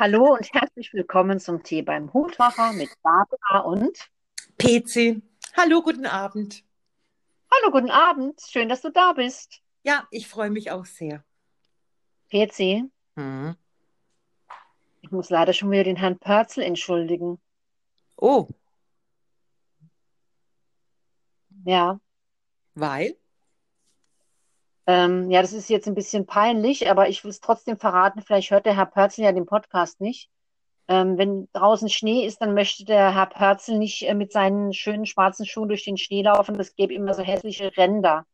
Hallo und herzlich willkommen zum Tee beim Hutmacher mit Barbara und PC. Hallo, guten Abend. Hallo, guten Abend. Schön, dass du da bist. Ja, ich freue mich auch sehr. PC, Hm. ich muss leider schon wieder den Herrn Pörzel entschuldigen. Oh, Ja, weil? Ähm, ja, das ist jetzt ein bisschen peinlich, aber ich will es trotzdem verraten. Vielleicht hört der Herr Pörzel ja den Podcast nicht. Ähm, wenn draußen Schnee ist, dann möchte der Herr Pörzel nicht äh, mit seinen schönen schwarzen Schuhen durch den Schnee laufen. Das gäbe immer so hässliche Ränder.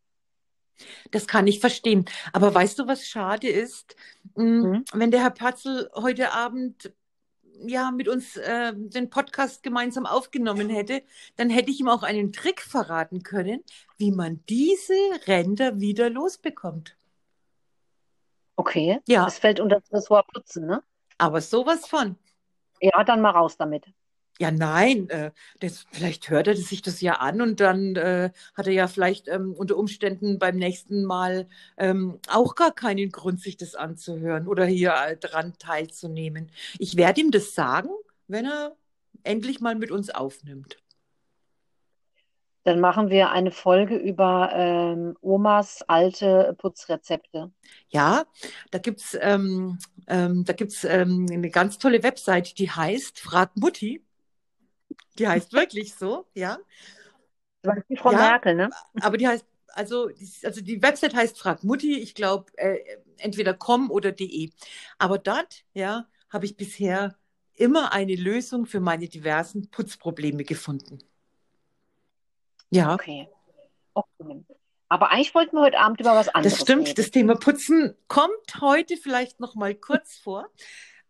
Das kann ich verstehen. Aber weißt du, was schade ist? Hm, Hm? Wenn der Herr Patzel heute Abend ja mit uns äh, den Podcast gemeinsam aufgenommen hätte, dann hätte ich ihm auch einen Trick verraten können, wie man diese Ränder wieder losbekommt. Okay, Ja, das fällt unter das Ressort Putzen, ne? aber sowas von. Ja, dann mal raus damit. Ja, nein, äh, das, vielleicht hört er sich das ja an und dann äh, hat er ja vielleicht ähm, unter Umständen beim nächsten Mal ähm, auch gar keinen Grund, sich das anzuhören oder hier äh, dran teilzunehmen. Ich werde ihm das sagen, wenn er endlich mal mit uns aufnimmt. Dann machen wir eine Folge über ähm, Omas alte Putzrezepte. Ja, da gibt's ähm, ähm, da gibt's ähm, eine ganz tolle Website, die heißt Frag Mutti. Die heißt wirklich so, ja. Das ist die Frau Ja, Merkel, ne? aber die heißt, also, die- also die Website heißt Frag Mutti, ich glaube, äh, entweder com oder de. Aber dort, ja, habe ich bisher immer eine Lösung für meine diversen Putzprobleme gefunden. Ja, Okay. okay. Aber eigentlich wollten wir heute Abend über was das anderes stimmt. reden. Das Thema Putzen kommt heute vielleicht noch mal kurz vor,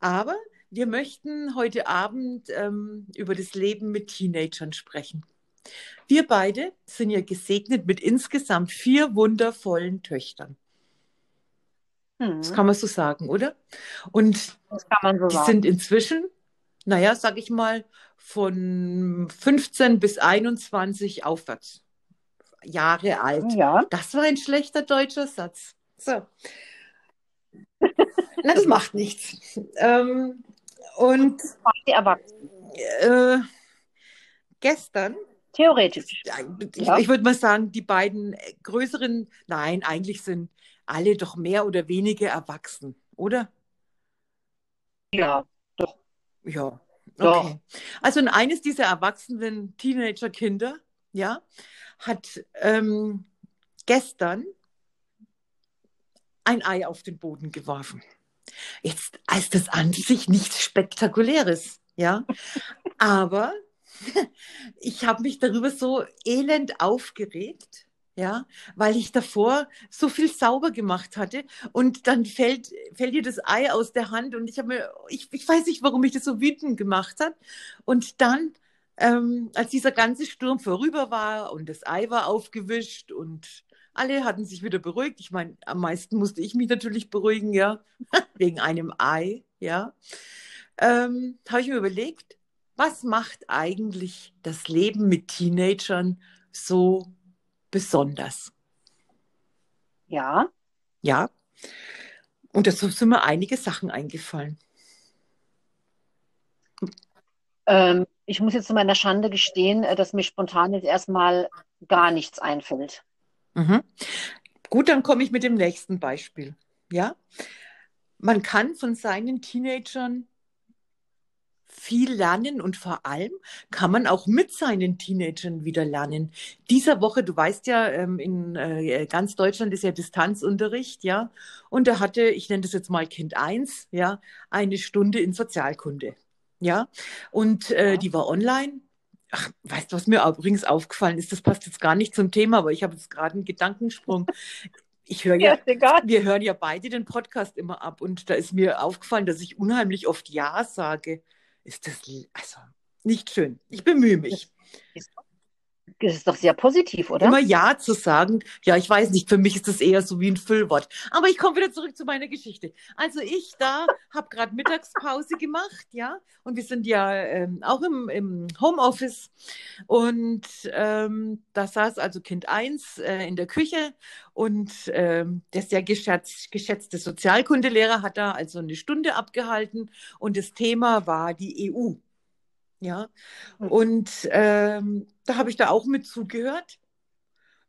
aber wir möchten heute Abend ähm, über das Leben mit Teenagern sprechen. Wir beide sind ja gesegnet mit insgesamt vier wundervollen Töchtern. Das Hm, kann man so sagen, oder? Und das kann man so die sagen. sind inzwischen, naja, sag ich mal, von 15 bis 21 aufwärts Jahre alt. Ja, Das war ein schlechter deutscher Satz. So. Na, das macht nichts. Ähm, und die Erwachsenen. äh, gestern, Theoretisch. ich, Ja. ich würde mal sagen, die beiden größeren, nein, eigentlich sind alle doch mehr oder weniger erwachsen, oder? Ja, doch. Ja, Doch. okay. Also und eines dieser erwachsenen Teenager-Kinder, ja, hat ähm, gestern ein Ei auf den Boden geworfen. Jetzt ist das an sich nichts Spektakuläres, ja, aber ich habe mich darüber so elend aufgeregt, ja, weil ich davor so viel sauber gemacht hatte und dann fällt, fällt ihr das Ei aus der Hand und ich habe mir, ich, ich weiß nicht, warum mich das so wütend gemacht hat. Und dann, ähm, als dieser ganze Sturm vorüber war und das Ei war aufgewischt und alle hatten sich wieder beruhigt. Ich meine, am meisten musste ich mich natürlich beruhigen, ja, wegen einem Ei, ja. Ähm, habe ich mir überlegt, was macht eigentlich das Leben mit Teenagern so besonders? Ja, Ja. Und dazu sind mir einige Sachen eingefallen. ähm, ich muss jetzt zu meiner Schande gestehen, äh, dass mir spontan jetzt erstmal gar nichts einfällt. Mhm. Gut, dann komme ich mit dem nächsten Beispiel. Ja, man kann von seinen Teenagern viel lernen und vor allem kann man auch mit seinen Teenagern wieder lernen. Dieser Woche, du weißt ja, ähm, in äh, ganz Deutschland ist ja Distanzunterricht, ja, und da hatte, ich nenne das jetzt mal Kind 1, ja, eine Stunde in Sozialkunde, ja, und äh, Ja. die war online. Ach, weißt du, was mir übrigens aufgefallen ist? Das passt jetzt gar nicht zum Thema, aber ich habe jetzt gerade einen Gedankensprung. Ich höre Ja, ja, ist wir hören ja beide den Podcast immer ab und da ist mir aufgefallen, dass ich unheimlich oft Ja sage. Ist das also nicht schön? Ich bemühe mich. Das ist doch sehr positiv, oder? Immer Ja zu sagen. Ja, ich weiß nicht, für mich ist das eher so wie ein Füllwort. Aber ich komme wieder zurück zu meiner Geschichte. Also ich da habe gerade Mittagspause gemacht, ja, und wir sind ja ähm, auch im, im Homeoffice und ähm, da saß also Kind 1 äh, in der Küche und ähm, der sehr geschätz, geschätzte Sozialkundelehrer hat da also eine Stunde abgehalten und das Thema war die EU. Ja, hm. und ähm, da habe ich da auch mit zugehört.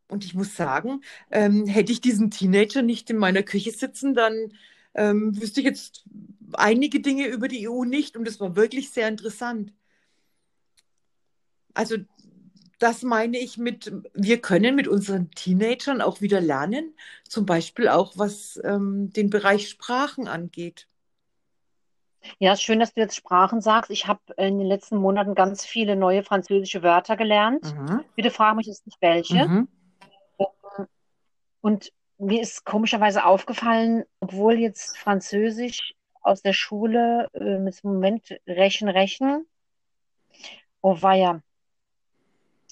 Und ich muss sagen, ähm, hätte ich diesen Teenager nicht in meiner Küche sitzen, dann ähm, wüsste ich jetzt einige Dinge über die EU nicht. Und das war wirklich sehr interessant. Also das meine ich mit, wir können mit unseren Teenagern auch wieder lernen, zum Beispiel auch was ähm, den Bereich Sprachen angeht. Ja, ist schön, dass du jetzt Sprachen sagst. Ich habe in den letzten Monaten ganz viele neue französische Wörter gelernt. Mhm. Bitte frag mich jetzt nicht welche. Mhm. Und mir ist komischerweise aufgefallen, obwohl jetzt Französisch aus der Schule äh, mit dem Moment Rechen, Rechen, oh weia,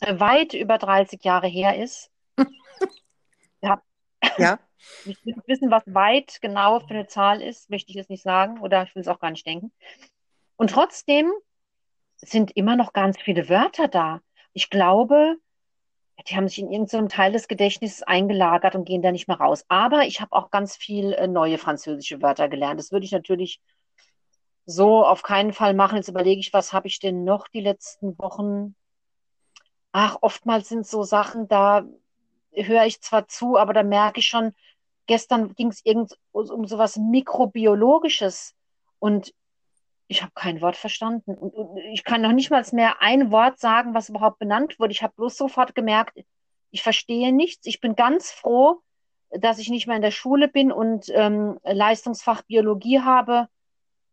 äh, weit über 30 Jahre her ist. ja. Ja. Ich will wissen, was weit genau für eine Zahl ist, möchte ich jetzt nicht sagen oder ich will es auch gar nicht denken. Und trotzdem sind immer noch ganz viele Wörter da. Ich glaube, die haben sich in irgendeinem Teil des Gedächtnisses eingelagert und gehen da nicht mehr raus. Aber ich habe auch ganz viel äh, neue französische Wörter gelernt. Das würde ich natürlich so auf keinen Fall machen. Jetzt überlege ich, was habe ich denn noch die letzten Wochen? Ach, oftmals sind so Sachen, da höre ich zwar zu, aber da merke ich schon, gestern ging es irgend um sowas Mikrobiologisches und ich habe kein Wort verstanden. Und, und, ich kann noch nicht mal mehr ein Wort sagen, was überhaupt benannt wurde. Ich habe bloß sofort gemerkt, ich verstehe nichts. Ich bin ganz froh, dass ich nicht mehr in der Schule bin und ähm, Leistungsfach Biologie habe.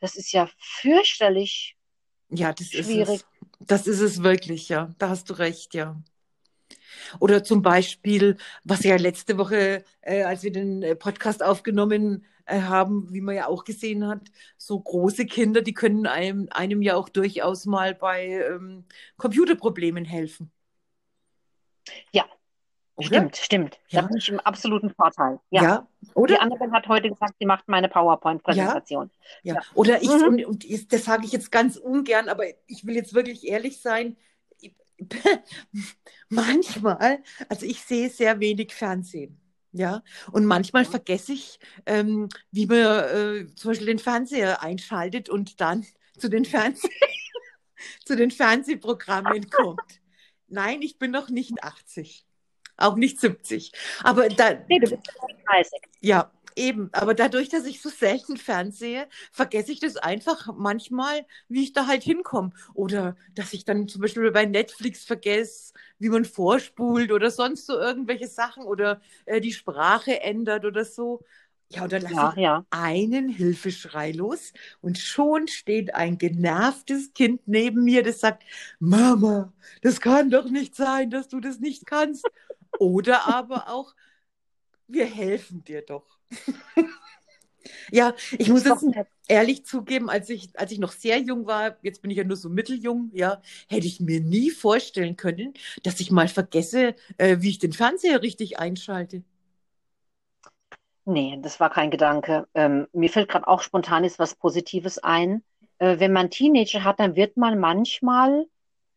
Das ist ja fürchterlich. Ja, das schwierig. ist es. Das ist es wirklich, ja. Da hast du recht, ja. Oder zum Beispiel, was ja letzte Woche, äh, als wir den äh, Podcast aufgenommen äh, haben, wie man ja auch gesehen hat, so große Kinder, die können einem, einem ja auch durchaus mal bei ähm, Computerproblemen helfen. Ja, oder? Stimmt, stimmt. Ja. Da bin ich im absoluten Vorteil. Ja. ja. Oder? Die andere hat heute gesagt, sie macht meine PowerPoint-Präsentation. Ja. ja. Oder ich, mhm. und, und das sage ich jetzt ganz ungern, aber ich will jetzt wirklich ehrlich sein, manchmal, also ich sehe sehr wenig Fernsehen. Ja, und manchmal vergesse ich, ähm, wie man äh, zum Beispiel den Fernseher einschaltet und dann zu den, Fernseh zu den Fernsehprogrammen kommt. Nein, ich bin noch nicht 80, auch nicht 70. Aber da. Nee, du bist 30. Ja, Eben, aber dadurch, dass ich so selten fernsehe, vergesse ich das einfach manchmal, wie ich da halt hinkomme. Oder dass ich dann zum Beispiel bei Netflix vergesse, wie man vorspult oder sonst so irgendwelche Sachen oder äh, die Sprache ändert oder so. Ja, und dann lasse ja, ich ja. einen Hilfeschrei los und schon steht ein genervtes Kind neben mir, das sagt, Mama, das kann doch nicht sein, dass du das nicht kannst. Oder aber auch, wir helfen dir doch. ja, ich muss jetzt ehrlich zugeben, als ich, als ich noch sehr jung war, jetzt bin ich ja nur so mitteljung, ja, hätte ich mir nie vorstellen können, dass ich mal vergesse, äh, wie ich den Fernseher richtig einschalte. Nee, das war kein Gedanke. Ähm, mir fällt gerade auch spontan ist was Positives ein. Äh, wenn man Teenager hat, dann wird man manchmal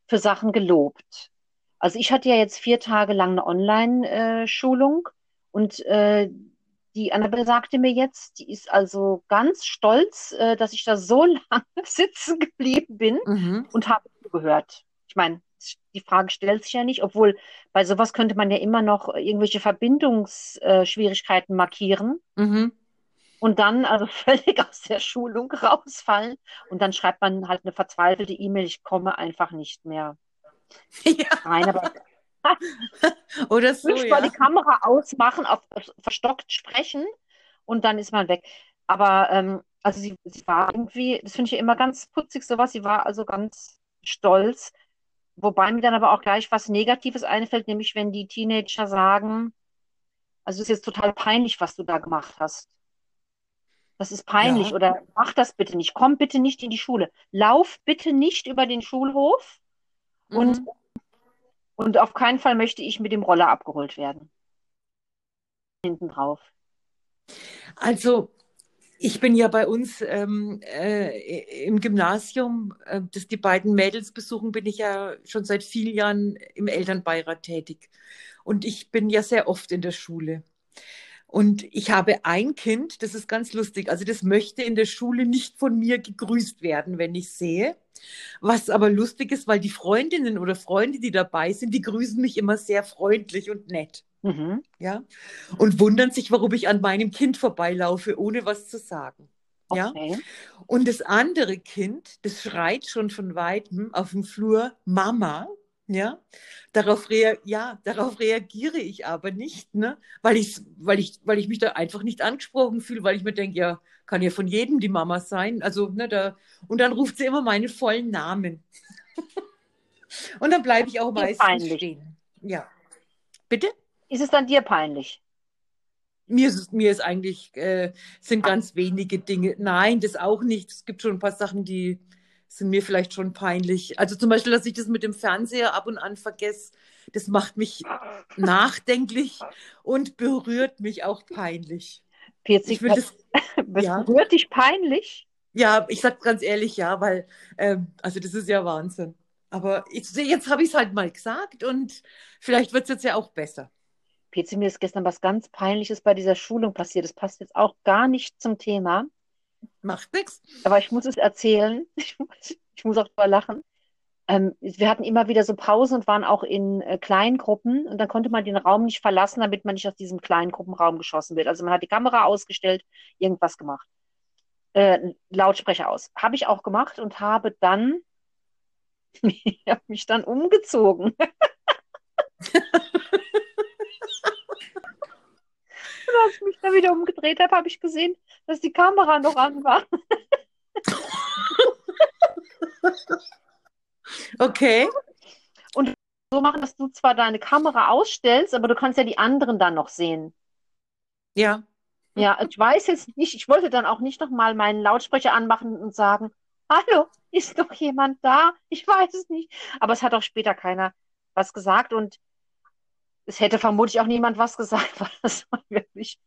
für Sachen gelobt. Also ich hatte ja jetzt vier Tage lang eine Online-Schulung und äh, die Annabelle sagte mir jetzt, die ist also ganz stolz, äh, dass ich da so lange sitzen geblieben bin mhm. und habe zugehört. Ich meine, die Frage stellt sich ja nicht, obwohl bei sowas könnte man ja immer noch irgendwelche Verbindungsschwierigkeiten markieren. Mhm. Und dann also völlig aus der Schulung rausfallen. Und dann schreibt man halt eine verzweifelte E-Mail, ich komme einfach nicht mehr ja. rein. Aber Oder so. Wünscht ja. mal die Kamera ausmachen, auf, auf, verstockt sprechen und dann ist man weg. Aber ähm, also sie, sie war irgendwie, das finde ich ja immer ganz putzig, sowas. Sie war also ganz stolz. Wobei mir dann aber auch gleich was Negatives einfällt, nämlich wenn die Teenager sagen, also es ist jetzt total peinlich, was du da gemacht hast. Das ist peinlich ja. oder mach das bitte nicht. Komm bitte nicht in die Schule. Lauf bitte nicht über den Schulhof mhm. und Und auf keinen Fall möchte ich mit dem Roller abgeholt werden. Hinten drauf. Also, ich bin ja bei uns ähm, äh, im Gymnasium, äh, das die beiden Mädels besuchen, bin ich ja schon seit vielen Jahren im Elternbeirat tätig. Und ich bin ja sehr oft in der Schule. Und ich habe ein Kind, das ist ganz lustig, also das möchte in der Schule nicht von mir gegrüßt werden, wenn ich sehe. Was aber lustig ist, weil die Freundinnen oder Freunde, die dabei sind, die grüßen mich immer sehr freundlich und nett. Mhm. Ja. Und wundern sich, warum ich an meinem Kind vorbeilaufe, ohne was zu sagen. Okay. Ja. Und das andere Kind, das schreit schon von weitem auf dem Flur Mama. Ja, darauf, rea ja, darauf reagiere ich aber nicht, ne? weil, ich, weil, ich, weil ich mich da einfach nicht angesprochen fühle, weil ich mir denke, ja, kann ja von jedem die Mama sein. Also, ne, da, und dann ruft sie immer meinen vollen Namen. und dann bleibe ich auch meistens peinlich. stehen. Ja. Bitte? Ist es dann dir peinlich? Mir ist, mir ist eigentlich, äh, sind ganz wenige Dinge. Nein, das auch nicht. Es gibt schon ein paar Sachen, die, sind mir vielleicht schon peinlich. Also zum Beispiel, dass ich das mit dem Fernseher ab und an vergesse, das macht mich nachdenklich und berührt mich auch peinlich. 40 ich das, ja. berührt dich peinlich? Ja, ich sag ganz ehrlich, ja, weil, ähm, also das ist ja Wahnsinn. Aber ich, jetzt habe ich es halt mal gesagt und vielleicht wird es jetzt ja auch besser. PC, mir ist gestern was ganz Peinliches bei dieser Schulung passiert. Das passt jetzt auch gar nicht zum Thema. Macht nichts. Aber ich muss es erzählen. Ich muss, ich muss auch drüber lachen. Ähm, wir hatten immer wieder so Pausen und waren auch in äh, kleinen Gruppen und dann konnte man den Raum nicht verlassen, damit man nicht aus diesem kleinen Gruppenraum geschossen wird. Also man hat die Kamera ausgestellt, irgendwas gemacht. Äh, Lautsprecher aus. Habe ich auch gemacht und habe dann ich habe mich dann umgezogen. Und als ich mich dann wieder umgedreht habe, habe ich gesehen, dass die Kamera noch an war. okay. Und so machen, dass du zwar deine Kamera ausstellst, aber du kannst ja die anderen dann noch sehen. Ja. Ja, ich weiß jetzt nicht, ich wollte dann auch nicht nochmal meinen Lautsprecher anmachen und sagen, hallo, ist doch jemand da? Ich weiß es nicht. Aber es hat auch später keiner was gesagt und es hätte vermutlich auch niemand was gesagt, weil das war wirklich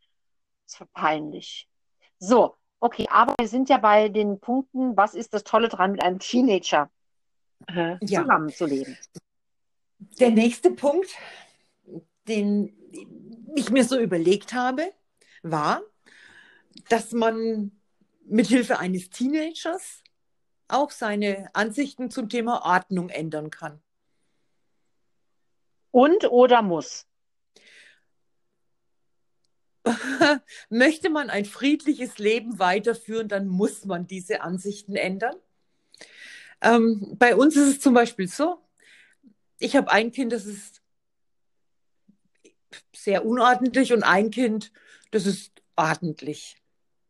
das war peinlich. So, okay, aber wir sind ja bei den Punkten, was ist das Tolle dran, mit einem Teenager äh, ja. zusammenzuleben? Der nächste Punkt, den ich mir so überlegt habe, war, dass man mithilfe eines Teenagers auch seine Ansichten zum Thema Ordnung ändern kann. Und oder muss? Möchte man ein friedliches Leben weiterführen, dann muss man diese Ansichten ändern. Ähm, bei uns ist es zum Beispiel so, ich habe ein Kind, das ist sehr unordentlich und ein Kind, das ist ordentlich.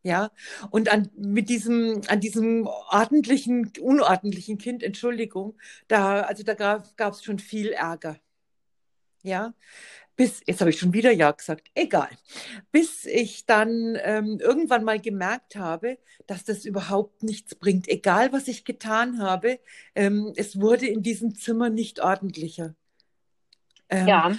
Ja, und an, mit diesem, an diesem ordentlichen, unordentlichen Kind, Entschuldigung, da, also da gab es schon viel Ärger. Ja, bis, jetzt habe ich schon wieder Ja gesagt, egal. Bis ich dann ähm, irgendwann mal gemerkt habe, dass das überhaupt nichts bringt. Egal, was ich getan habe, ähm, es wurde in diesem Zimmer nicht ordentlicher. Ähm, ja.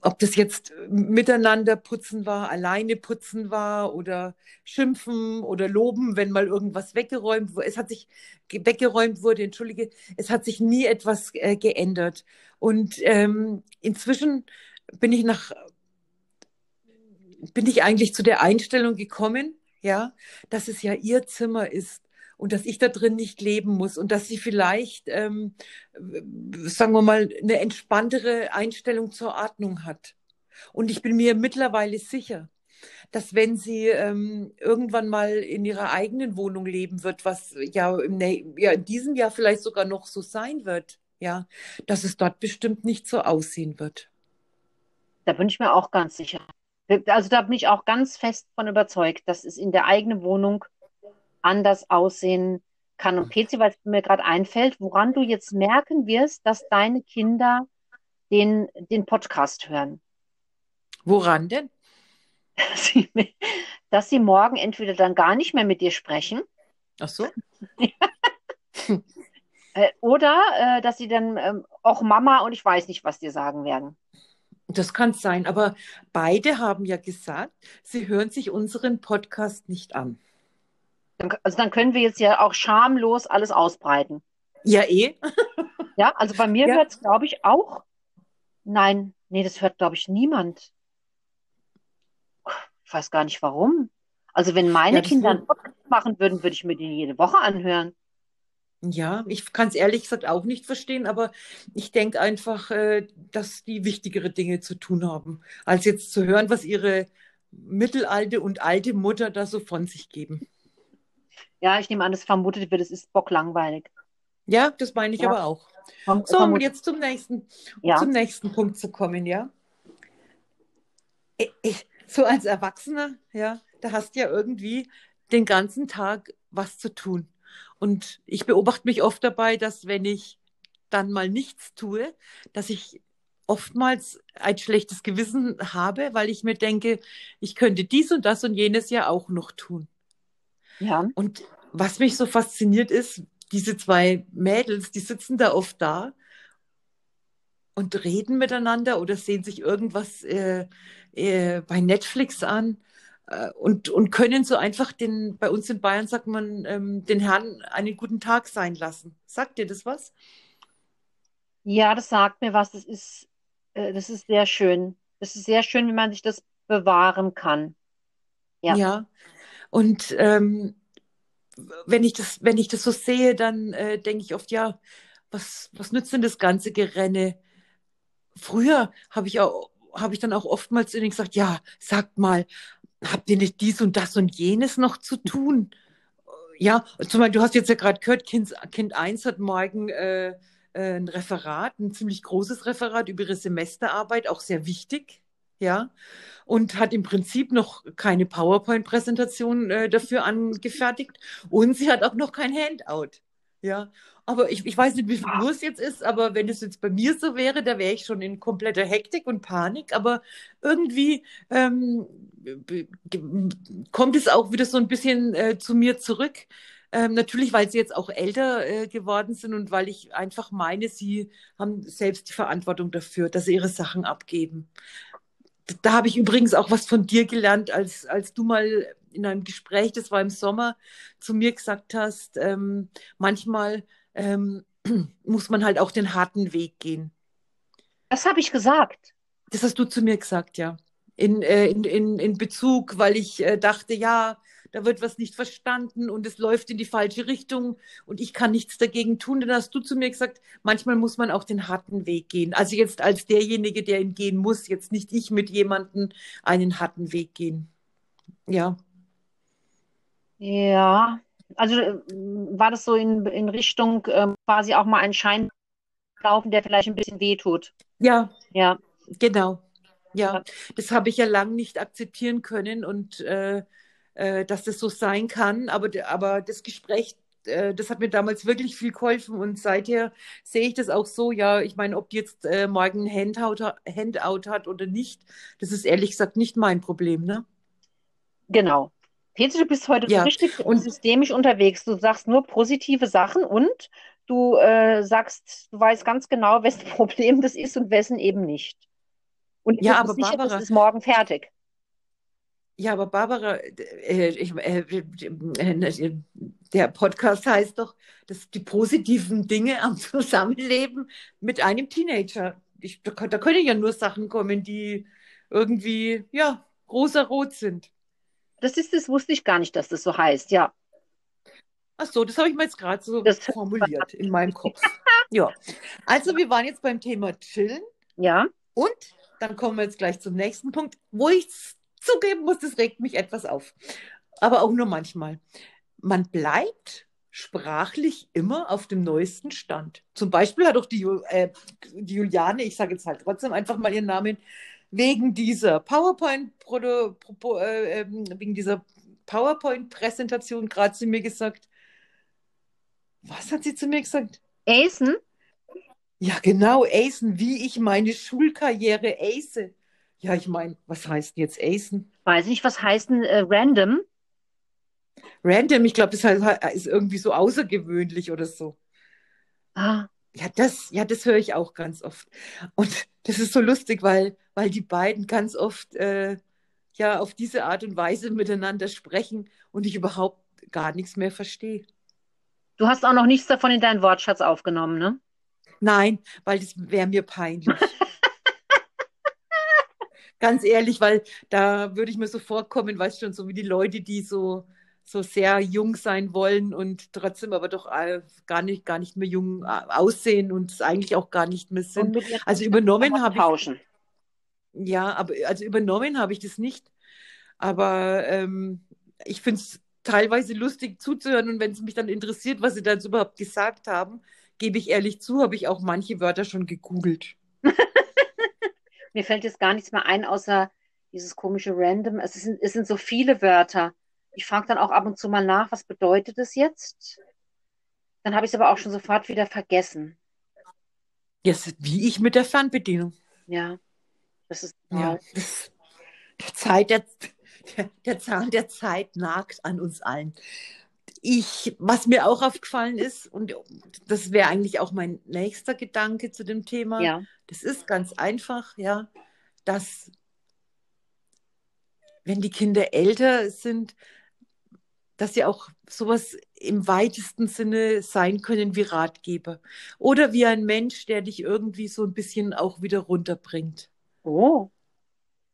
Ob das jetzt miteinander putzen war, alleine putzen war oder schimpfen oder loben, wenn mal irgendwas weggeräumt wurde. Es hat sich weggeräumt wurde, entschuldige, es hat sich nie etwas äh, geändert. Und ähm, inzwischen bin ich nach, bin ich eigentlich zu der Einstellung gekommen, ja, dass es ja ihr Zimmer ist und dass ich da drin nicht leben muss und dass sie vielleicht, ähm, sagen wir mal, eine entspanntere Einstellung zur Ordnung hat. Und ich bin mir mittlerweile sicher, dass wenn sie ähm, irgendwann mal in ihrer eigenen Wohnung leben wird, was ja, im, ja in diesem Jahr vielleicht sogar noch so sein wird, ja, dass es dort bestimmt nicht so aussehen wird. Da bin ich mir auch ganz sicher. Also da bin ich auch ganz fest von überzeugt, dass es in der eigenen Wohnung anders aussehen kann. Und PC, weil es mir gerade einfällt, woran du jetzt merken wirst, dass deine Kinder den, den Podcast hören. Woran denn? Dass sie, dass sie morgen entweder dann gar nicht mehr mit dir sprechen. Ach so. Äh, oder äh, dass sie dann ähm, auch Mama und ich weiß nicht, was dir sagen werden. Das kann sein, aber beide haben ja gesagt, sie hören sich unseren Podcast nicht an. Also dann können wir jetzt ja auch schamlos alles ausbreiten. Ja, eh. Ja, also bei mir Ja. hört es, glaube ich, auch. Nein, nee, das hört, glaube ich, niemand. Ich weiß gar nicht warum. Also wenn meine Ja, Kinder einen Podcast machen würden, würde ich mir den jede Woche anhören. Ja, ich kann es ehrlich gesagt auch nicht verstehen, aber ich denke einfach, äh, dass die wichtigere Dinge zu tun haben, als jetzt zu hören, was ihre mittelalte und alte Mutter da so von sich geben. Ja, ich nehme an, das vermutet wird, es ist bocklangweilig. Ja, das meine ich Ja. aber auch. So, um jetzt zum nächsten, Ja. zum nächsten Punkt zu kommen, ja. Ich, ich, so als Erwachsener, ja, da hast du ja irgendwie den ganzen Tag was zu tun. Und ich beobachte mich oft dabei, dass wenn ich dann mal nichts tue, dass ich oftmals ein schlechtes Gewissen habe, weil ich mir denke, ich könnte dies und das und jenes ja auch noch tun. Ja, Und was mich so fasziniert ist, diese zwei Mädels, die sitzen da oft da und reden miteinander oder sehen sich irgendwas äh, äh, bei Netflix an und, und können so einfach den, bei uns in Bayern sagt man, ähm, den Herrn einen guten Tag sein lassen. Sagt dir das was? ja, das sagt mir was. Das ist, äh, das ist sehr schön. Das ist sehr schön, wie man sich das bewahren kann. Ja. Ja. Und ähm, wenn ich das, wenn ich das so sehe, dann äh, denke ich oft, ja, was, was nützt denn das ganze Gerenne? Früher habe ich auch, habe ich dann auch oftmals zu denen gesagt, ja, sagt mal, habt ihr nicht dies und das und jenes noch zu tun? Ja, zum Beispiel, du hast jetzt ja gerade gehört, kind, kind 1 hat morgen äh, äh, ein Referat, ein ziemlich großes Referat über ihre Semesterarbeit, auch sehr wichtig, ja, und hat im Prinzip noch keine PowerPoint-Präsentation äh, dafür angefertigt und sie hat auch noch kein Handout, ja. Aber ich, ich weiß nicht, wie viel Uhr es jetzt ist, aber wenn es jetzt bei mir so wäre, da wäre ich schon in kompletter Hektik und Panik. Aber irgendwie ähm, kommt es auch wieder so ein bisschen äh, zu mir zurück. Ähm, natürlich, weil sie jetzt auch älter äh, geworden sind und weil ich einfach meine, sie haben selbst die Verantwortung dafür, dass sie ihre Sachen abgeben. Da habe ich übrigens auch was von dir gelernt, als, als du mal in einem Gespräch, das war im Sommer, zu mir gesagt hast, ähm, manchmal ähm, muss man halt auch den harten Weg gehen. Das habe ich gesagt. Das hast du zu mir gesagt, ja. In, äh, in, in, in Bezug, weil ich äh, dachte, ja, da wird was nicht verstanden und es läuft in die falsche Richtung und ich kann nichts dagegen tun. Dann hast du zu mir gesagt, manchmal muss man auch den harten Weg gehen. Also jetzt als derjenige, der ihn gehen muss, jetzt nicht ich mit jemandem einen harten Weg gehen. Ja. Ja, also äh, war das so in, in Richtung ähm, quasi auch mal einen Schein laufen, der vielleicht ein bisschen wehtut. Ja, Ja, Genau, ja, Ja. das habe ich ja lang nicht akzeptieren können und äh, äh, dass das so sein kann. Aber, aber das Gespräch, äh, das hat mir damals wirklich viel geholfen und seither sehe ich das auch so. Ja, ich meine, ob die jetzt äh, morgen ein Handout, ha- Handout hat oder nicht, das ist ehrlich gesagt nicht mein Problem, ne? genau. Peter, du bist heute so Ja, richtig und- systemisch unterwegs. Du sagst nur positive Sachen und du äh, sagst, du weißt ganz genau, wessen Problem das ist und wessen eben nicht. Und ich Ja, bin aber sicher, Barbara- das ist morgen fertig. Ja, aber Barbara, äh, ich, äh, äh, der Podcast heißt doch, dass die positiven Dinge am Zusammenleben mit einem Teenager. Ich, da, da können ja nur Sachen kommen, die irgendwie, ja, rosa-rot sind. Das ist, das wusste ich gar nicht, dass das so heißt. Ja, Ach so, das habe ich mir jetzt gerade so Das- formuliert in meinem Kopf. Ja, also wir waren jetzt beim Thema Chillen ja. und dann kommen wir jetzt gleich zum nächsten Punkt, wo ich zugeben muss, das regt mich etwas auf. Aber auch nur manchmal. Man bleibt sprachlich immer auf dem neuesten Stand. Zum Beispiel hat auch die, äh, die Juliane, ich sage jetzt halt trotzdem einfach mal ihren Namen, wegen dieser PowerPoint, äh, ähm, wegen dieser PowerPoint-Präsentation gerade zu mir gesagt. Was hat sie zu mir gesagt? Asen? Ja, genau, acen, wie ich meine Schulkarriere ace. Ja, ich meine, was heißt denn jetzt acen? Weiß nicht, was heißt denn äh, random? Random, ich glaube, das heißt, ist irgendwie so außergewöhnlich oder so. Ah, Ja, das, ja, das höre ich auch ganz oft. Und das ist so lustig, weil, weil die beiden ganz oft äh, ja auf diese Art und Weise miteinander sprechen und ich überhaupt gar nichts mehr verstehe. du hast auch noch nichts davon in deinen Wortschatz aufgenommen, ne? Nein, weil das wäre mir peinlich. Ganz ehrlich, weil da würde ich mir so vorkommen, weißt schon, so wie die Leute, die so, so sehr jung sein wollen und trotzdem aber doch äh, gar nicht, gar nicht mehr jung äh, aussehen und es eigentlich auch gar nicht mehr sind. Also übernommen habe ich, ja, aber also übernommen habe ich das nicht. Aber ähm, ich finde es teilweise lustig zuzuhören und wenn es mich dann interessiert, was sie da jetzt überhaupt gesagt haben, gebe ich ehrlich zu, habe ich auch manche Wörter schon gegoogelt. Mir fällt jetzt gar nichts mehr ein, außer dieses komische Random. Es sind, es sind so viele Wörter. Ich frage dann auch ab und zu mal nach, was bedeutet es jetzt? Dann habe ich es aber auch schon sofort wieder vergessen. Jetzt, wie ich mit der Fernbedienung. Ja, das ist Ja, das, der, Zeit, der, der, der Zahn der Zeit nagt an uns allen. Ich, was mir auch aufgefallen ist, und das wäre eigentlich auch mein nächster Gedanke zu dem Thema, Ja, das ist ganz einfach, ja, dass wenn die Kinder älter sind, dass sie auch sowas im weitesten Sinne sein können wie Ratgeber oder wie ein Mensch, der dich irgendwie so ein bisschen auch wieder runterbringt. oh,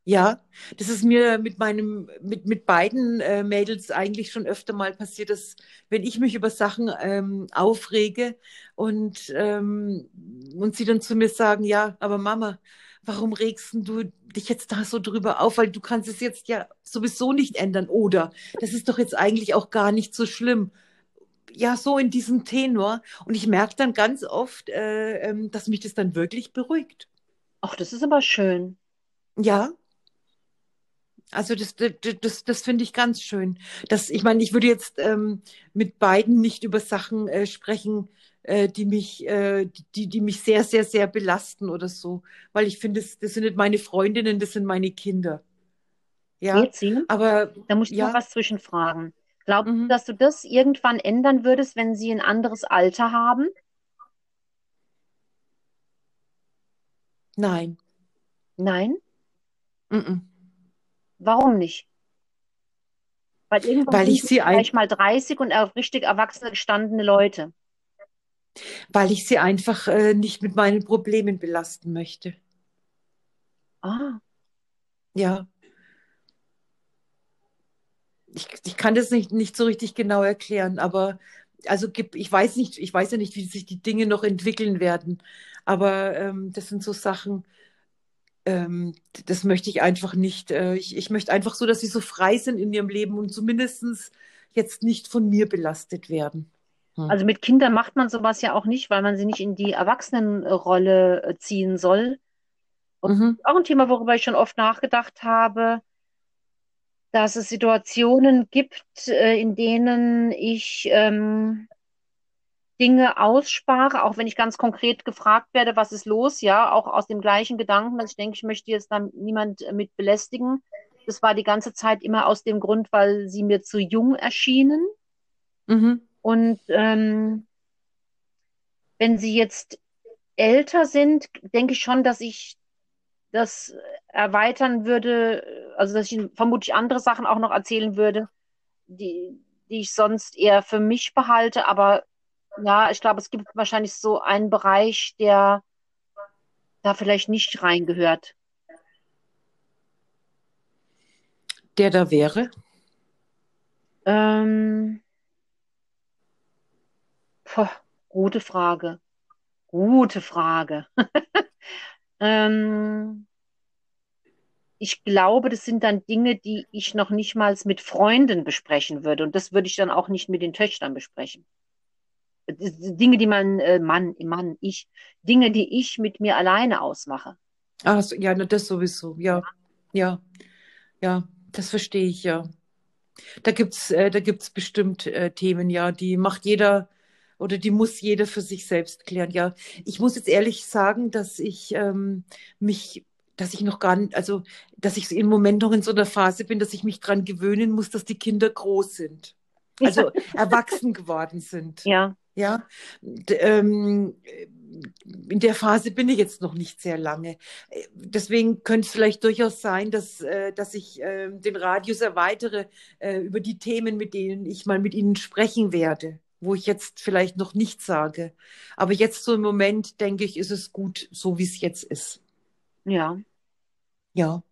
Ja, das ist mir mit meinem, mit, mit beiden äh, Mädels eigentlich schon öfter mal passiert, dass wenn ich mich über Sachen ähm, aufrege und, ähm, und sie dann zu mir sagen, ja, aber Mama, warum regst du dich jetzt da so drüber auf? Weil du kannst es jetzt ja sowieso nicht ändern. Oder das ist doch jetzt eigentlich auch gar nicht so schlimm. Ja, so in diesem Tenor. Und ich merke dann ganz oft, äh, ähm, dass mich das dann wirklich beruhigt. ach, das ist aber schön. Ja. Also das, das, das, das finde ich ganz schön. Das, ich meine, ich würde jetzt ähm, mit beiden nicht über Sachen äh, sprechen, äh, die mich, äh, die, die mich sehr, sehr, sehr belasten oder so. Weil ich finde, das, das sind nicht meine Freundinnen, das sind meine Kinder. Ja, Betsy, aber da muss ich noch ja, was zwischenfragen. Glaubst du, mhm. dass du das irgendwann ändern würdest, wenn sie ein anderes Alter haben? Nein. Nein? Mhm. Warum nicht? Weil irgendwann Weil ich sie sie vielleicht mal 30 und richtig erwachsene, gestandene Leute. Weil ich sie einfach äh, nicht mit meinen Problemen belasten möchte. Ah, Ja. ich, ich kann das nicht, nicht so richtig genau erklären, aber also ich weiß nicht, ich weiß ja nicht, wie sich die Dinge noch entwickeln werden. Aber ähm, das sind so Sachen, ähm, das möchte ich einfach nicht. Äh, ich, ich möchte einfach so, dass sie so frei sind in ihrem Leben und zumindest jetzt nicht von mir belastet werden. Hm. also mit Kindern macht man sowas ja auch nicht, weil man sie nicht in die Erwachsenenrolle äh, ziehen soll. Und Mhm. auch ein Thema, worüber ich schon oft nachgedacht habe, dass es Situationen gibt, äh, in denen ich ähm, Dinge ausspare, auch wenn ich ganz konkret gefragt werde, was ist los, ja, auch aus dem gleichen Gedanken, dass ich denke, ich möchte jetzt dann niemand äh, mit belästigen. Das war die ganze Zeit immer aus dem Grund, weil sie mir zu jung erschienen. Mhm. Und ähm, wenn sie jetzt älter sind, denke ich schon, dass ich das erweitern würde, also dass ich vermutlich andere Sachen auch noch erzählen würde, die, die ich sonst eher für mich behalte. Aber ja, ich glaube, es gibt wahrscheinlich so einen Bereich, der da vielleicht nicht reingehört. Der da wäre. Ähm, puh, gute Frage. Gute Frage. ähm, ich glaube, das sind dann Dinge, die ich noch nicht mal mit Freunden besprechen würde. Und das würde ich dann auch nicht mit den Töchtern besprechen. Sind Dinge, die man, äh, Mann, Mann, ich, Dinge, die ich mit mir alleine ausmache. Ah, so, ja, das sowieso. Ja, ja, ja, das verstehe ich, ja. Da gibt's, äh, bestimmt äh, Themen, ja, die macht jeder oder die muss jeder für sich selbst klären. Ja, ich muss jetzt ehrlich sagen, dass ich ähm, mich, dass ich noch gar nicht, also, dass ich im Moment noch in so einer Phase bin, dass ich mich dran gewöhnen muss, dass die Kinder groß sind, also erwachsen geworden sind. Ja, Ja, D ähm, in der Phase bin ich jetzt noch nicht sehr lange. Deswegen könnte es vielleicht durchaus sein, dass, äh, dass ich äh, den Radius erweitere äh, über die Themen, mit denen ich mal mit Ihnen sprechen werde, wo ich jetzt vielleicht noch nichts sage. Aber jetzt so im Moment, denke ich, ist es gut, so wie es jetzt ist. Ja. Ja.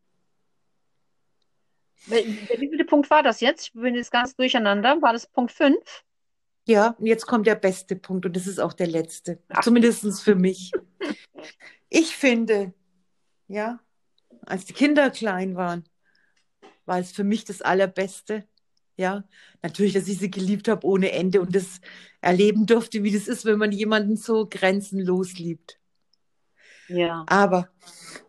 Wie viel Punkt war das jetzt? Ich bin jetzt ganz durcheinander. War das Punkt 5? Ja, und jetzt kommt der beste Punkt und das ist auch der letzte, zumindest für mich. Ich finde, ja, als die Kinder klein waren, war es für mich das Allerbeste. Ja, natürlich, dass ich sie geliebt habe ohne Ende und das erleben durfte, wie das ist, wenn man jemanden so grenzenlos liebt. Ja. Aber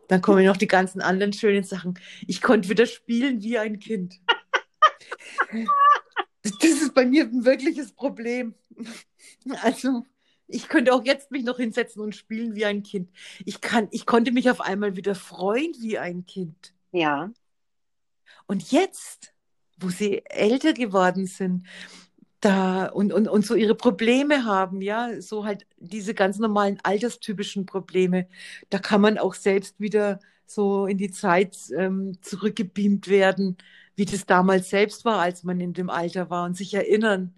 dann kommen noch die ganzen anderen schönen Sachen. Ich konnte wieder spielen wie ein Kind. Das ist bei mir ein wirkliches Problem. Also, ich könnte auch jetzt mich noch hinsetzen und spielen wie ein Kind. Ich kann, ich konnte mich auf einmal wieder freuen wie ein Kind. Ja. Und jetzt, wo sie älter geworden sind, da und, und, und so ihre Probleme haben, ja, so halt diese ganz normalen alterstypischen Probleme, da kann man auch selbst wieder so in die Zeit ähm, zurückgebeamt werden wie das damals selbst war, als man in dem Alter war und sich erinnern.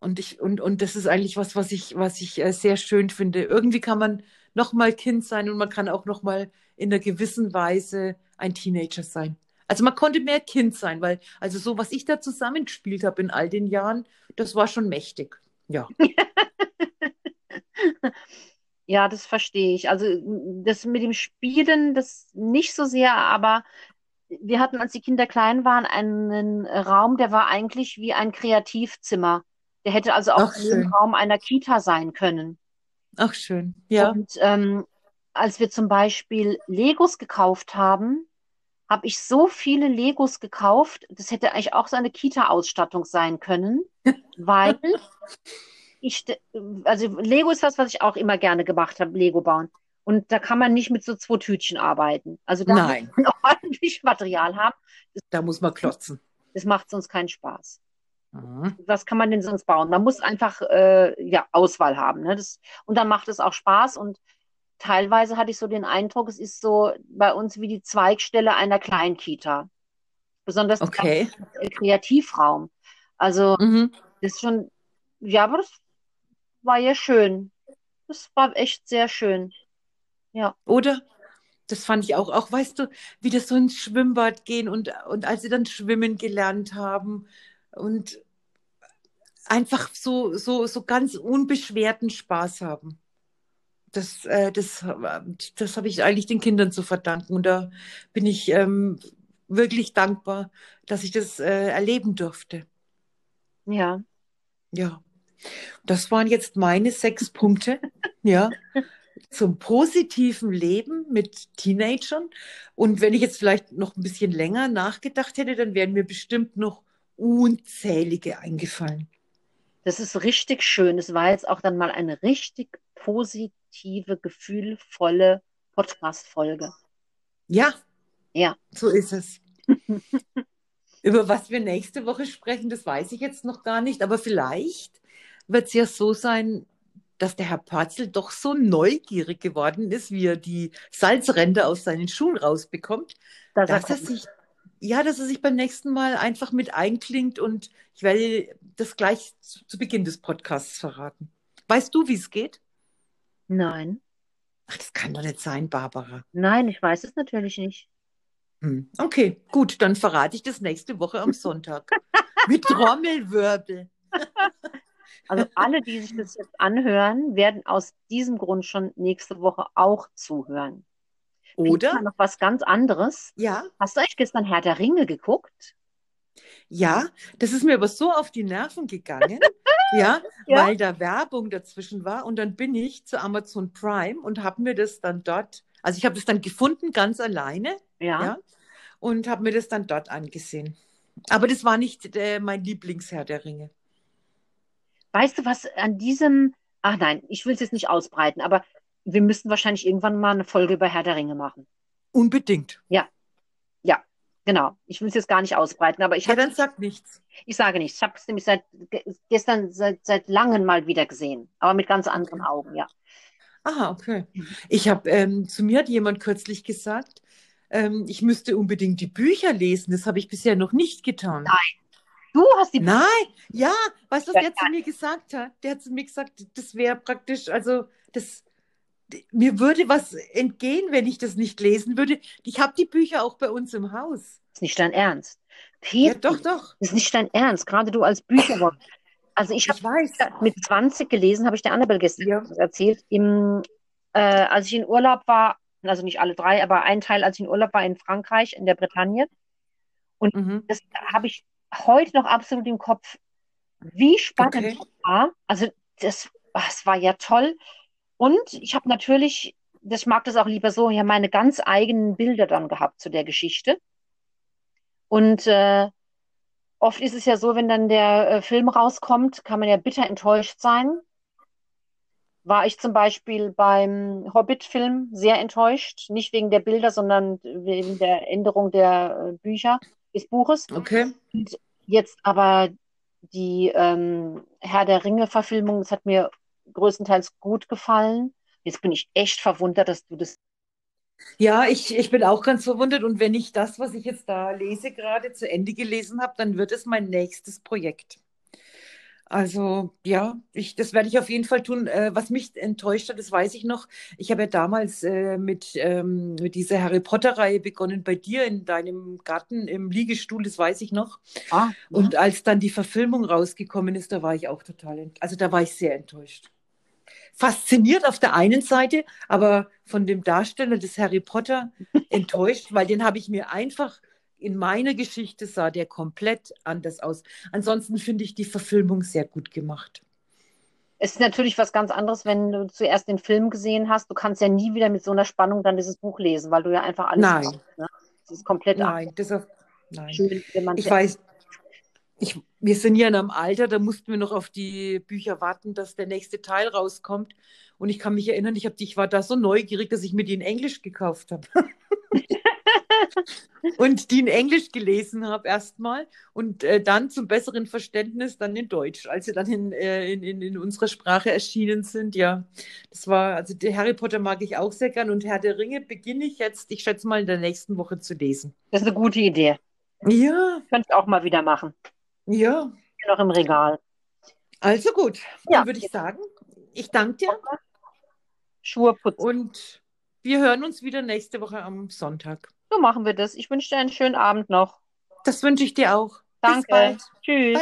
Und ich, und, und das ist eigentlich was, was ich, was ich äh, sehr schön finde. Irgendwie kann man noch mal Kind sein und man kann auch noch mal in einer gewissen Weise ein Teenager sein. Also man konnte mehr Kind sein, weil also so, was ich da zusammengespielt habe in all den Jahren, das war schon mächtig. Ja. ja, das verstehe ich. Also das mit dem Spielen, das nicht so sehr, aber wir hatten, als die Kinder klein waren, einen Raum, der war eigentlich wie ein Kreativzimmer. Der hätte also auch im Raum einer Kita sein können. Ach, schön. Ja. Und ähm, als wir zum Beispiel Legos gekauft haben, habe ich so viele Legos gekauft, das hätte eigentlich auch so eine Kita-Ausstattung sein können, weil ich, also Lego ist was, was ich auch immer gerne gemacht habe, Lego bauen. Und da kann man nicht mit so zwei Tütchen arbeiten. Also da Nein. muss man ordentlich Material haben. Das, da muss man klotzen. Das macht sonst keinen Spaß. Mhm. Was kann man denn sonst bauen? Man muss einfach äh, ja, Auswahl haben. Ne? Das, und dann macht es auch Spaß. Und teilweise hatte ich so den Eindruck, es ist so bei uns wie die Zweigstelle einer Kleinkita. Besonders okay. Kreativraum. Also mhm. das ist schon, ja, aber das war ja schön. Das war echt sehr schön. Ja. Oder? Das fand ich auch. Auch weißt du, wie das so ins Schwimmbad gehen und, und als sie dann schwimmen gelernt haben und einfach so, so, so ganz unbeschwerten Spaß haben. Das, äh, das, das habe ich eigentlich den Kindern zu verdanken. Und da bin ich ähm, wirklich dankbar, dass ich das äh, erleben durfte. Ja. Ja. Das waren jetzt meine sechs Punkte. ja zum positiven Leben mit Teenagern. Und wenn ich jetzt vielleicht noch ein bisschen länger nachgedacht hätte, dann wären mir bestimmt noch unzählige eingefallen. Das ist richtig schön. Es war jetzt auch dann mal eine richtig positive, gefühlvolle Podcast-Folge. Ja. Ja. So ist es. Über was wir nächste Woche sprechen, das weiß ich jetzt noch gar nicht, aber vielleicht wird es ja so sein, dass der Herr Pörzel doch so neugierig geworden ist, wie er die Salzränder aus seinen Schuhen rausbekommt, das dass er sich, ja, dass er sich beim nächsten Mal einfach mit einklingt und ich werde das gleich zu, zu Beginn des Podcasts verraten. Weißt du, wie es geht? Nein. Ach, das kann doch nicht sein, Barbara. Nein, ich weiß es natürlich nicht. Hm. Okay, gut, dann verrate ich das nächste Woche am Sonntag. mit Trommelwirbel. Also alle, die sich das jetzt anhören, werden aus diesem Grund schon nächste Woche auch zuhören. Oder? Noch was ganz anderes. Ja. Hast du euch gestern Herr der Ringe geguckt? Ja, das ist mir aber so auf die Nerven gegangen, ja, ja, weil da Werbung dazwischen war und dann bin ich zu Amazon Prime und habe mir das dann dort, also ich habe das dann gefunden ganz alleine, ja, ja und habe mir das dann dort angesehen. Aber das war nicht äh, mein Lieblingsherr der Ringe. Weißt du, was an diesem, ach nein, ich will es jetzt nicht ausbreiten, aber wir müssten wahrscheinlich irgendwann mal eine Folge über Herr der Ringe machen. Unbedingt. Ja. Genau. Ich will es jetzt gar nicht ausbreiten, aber ich Ja, habe, dann sag nichts. ich sage nichts. Ich habe es nämlich seit ge- gestern, seit, seit langem mal wieder gesehen, aber mit ganz anderen Augen, ja. Ah, okay. Ich habe, ähm, zu mir hat jemand kürzlich gesagt, ähm, ich müsste unbedingt die Bücher lesen. Das habe ich bisher noch nicht getan. Du hast die Nein, ja, weißt du, was der zu mir gesagt hat? Der hat zu mir gesagt, das wäre praktisch, also das, mir würde was entgehen, wenn ich das nicht lesen würde. Ich habe die Bücher auch bei uns im Haus. ist nicht dein Ernst. Ja, Peter, doch, doch. ist nicht dein Ernst, gerade du als Bücherwurm. Also ich habe mit 20 gelesen, habe ich der Annabel gestern Ja. erzählt. Im, äh, als ich in Urlaub war, also nicht alle drei, aber ein Teil, als ich in Urlaub war in Frankreich, in der Bretagne. Mhm. Das habe ich heute noch absolut im Kopf. Wie spannend Okay. das war. Also das, das war ja toll. Und ich habe natürlich, das mag das auch lieber so, ja meine ganz eigenen Bilder dann gehabt zu der Geschichte. Und äh, oft ist es ja so, wenn dann der äh, Film rauskommt, kann man ja bitter enttäuscht sein. War ich zum Beispiel beim Hobbit-Film sehr enttäuscht, nicht wegen der Bilder, sondern wegen der Änderung der äh, Bücher, des Buches. Okay. Jetzt aber die ähm, Herr der Ringe-Verfilmung, das hat mir größtenteils gut gefallen. Jetzt bin ich echt verwundert, dass du das. Ja, ich, ich bin auch ganz verwundert. Und wenn ich das, was ich jetzt da lese, gerade zu Ende gelesen habe, dann wird es mein nächstes Projekt. Also ja, ich, das werde ich auf jeden Fall tun. Äh, was mich enttäuscht hat, das weiß ich noch. Ich habe ja damals äh, mit, ähm, mit dieser Harry Potter-Reihe begonnen, bei dir in deinem Garten im Liegestuhl, das weiß ich noch. Ah, Und als dann die Verfilmung rausgekommen ist, da war ich auch total, ent also da war ich sehr enttäuscht. Fasziniert auf der einen Seite, aber von dem Darsteller des Harry Potter enttäuscht, weil den habe ich mir einfach in meiner Geschichte sah der komplett anders aus. Ansonsten finde ich die Verfilmung sehr gut gemacht. Es ist natürlich was ganz anderes, wenn du zuerst den Film gesehen hast. Du kannst ja nie wieder mit so einer Spannung dann dieses Buch lesen, weil du ja einfach alles Nein. weißt, ne? Das ist komplett Nein, das auf, nein. schön, wenn man Ich weiß, ich, wir sind ja in einem Alter, da mussten wir noch auf die Bücher warten, dass der nächste Teil rauskommt. Und ich kann mich erinnern, ich, hab, ich war da so neugierig, dass ich mir die in Englisch gekauft habe. und die in Englisch gelesen habe erstmal und äh, dann zum besseren Verständnis dann in Deutsch, als sie dann in, äh, in, in, in unserer Sprache erschienen sind. Ja, das war, also Harry Potter mag ich auch sehr gern und Herr der Ringe beginne ich jetzt, ich schätze mal, in der nächsten Woche zu lesen. Das ist eine gute Idee. Ja, Könnte ich auch mal wieder machen. Ja. Noch im Regal. Also gut, Ja. dann würde ich sagen, ich danke dir Schuhe putzen. und wir hören uns wieder nächste Woche am Sonntag. So machen wir das. Ich wünsche dir einen schönen Abend noch. Das wünsche ich dir auch. Danke. Tschüss.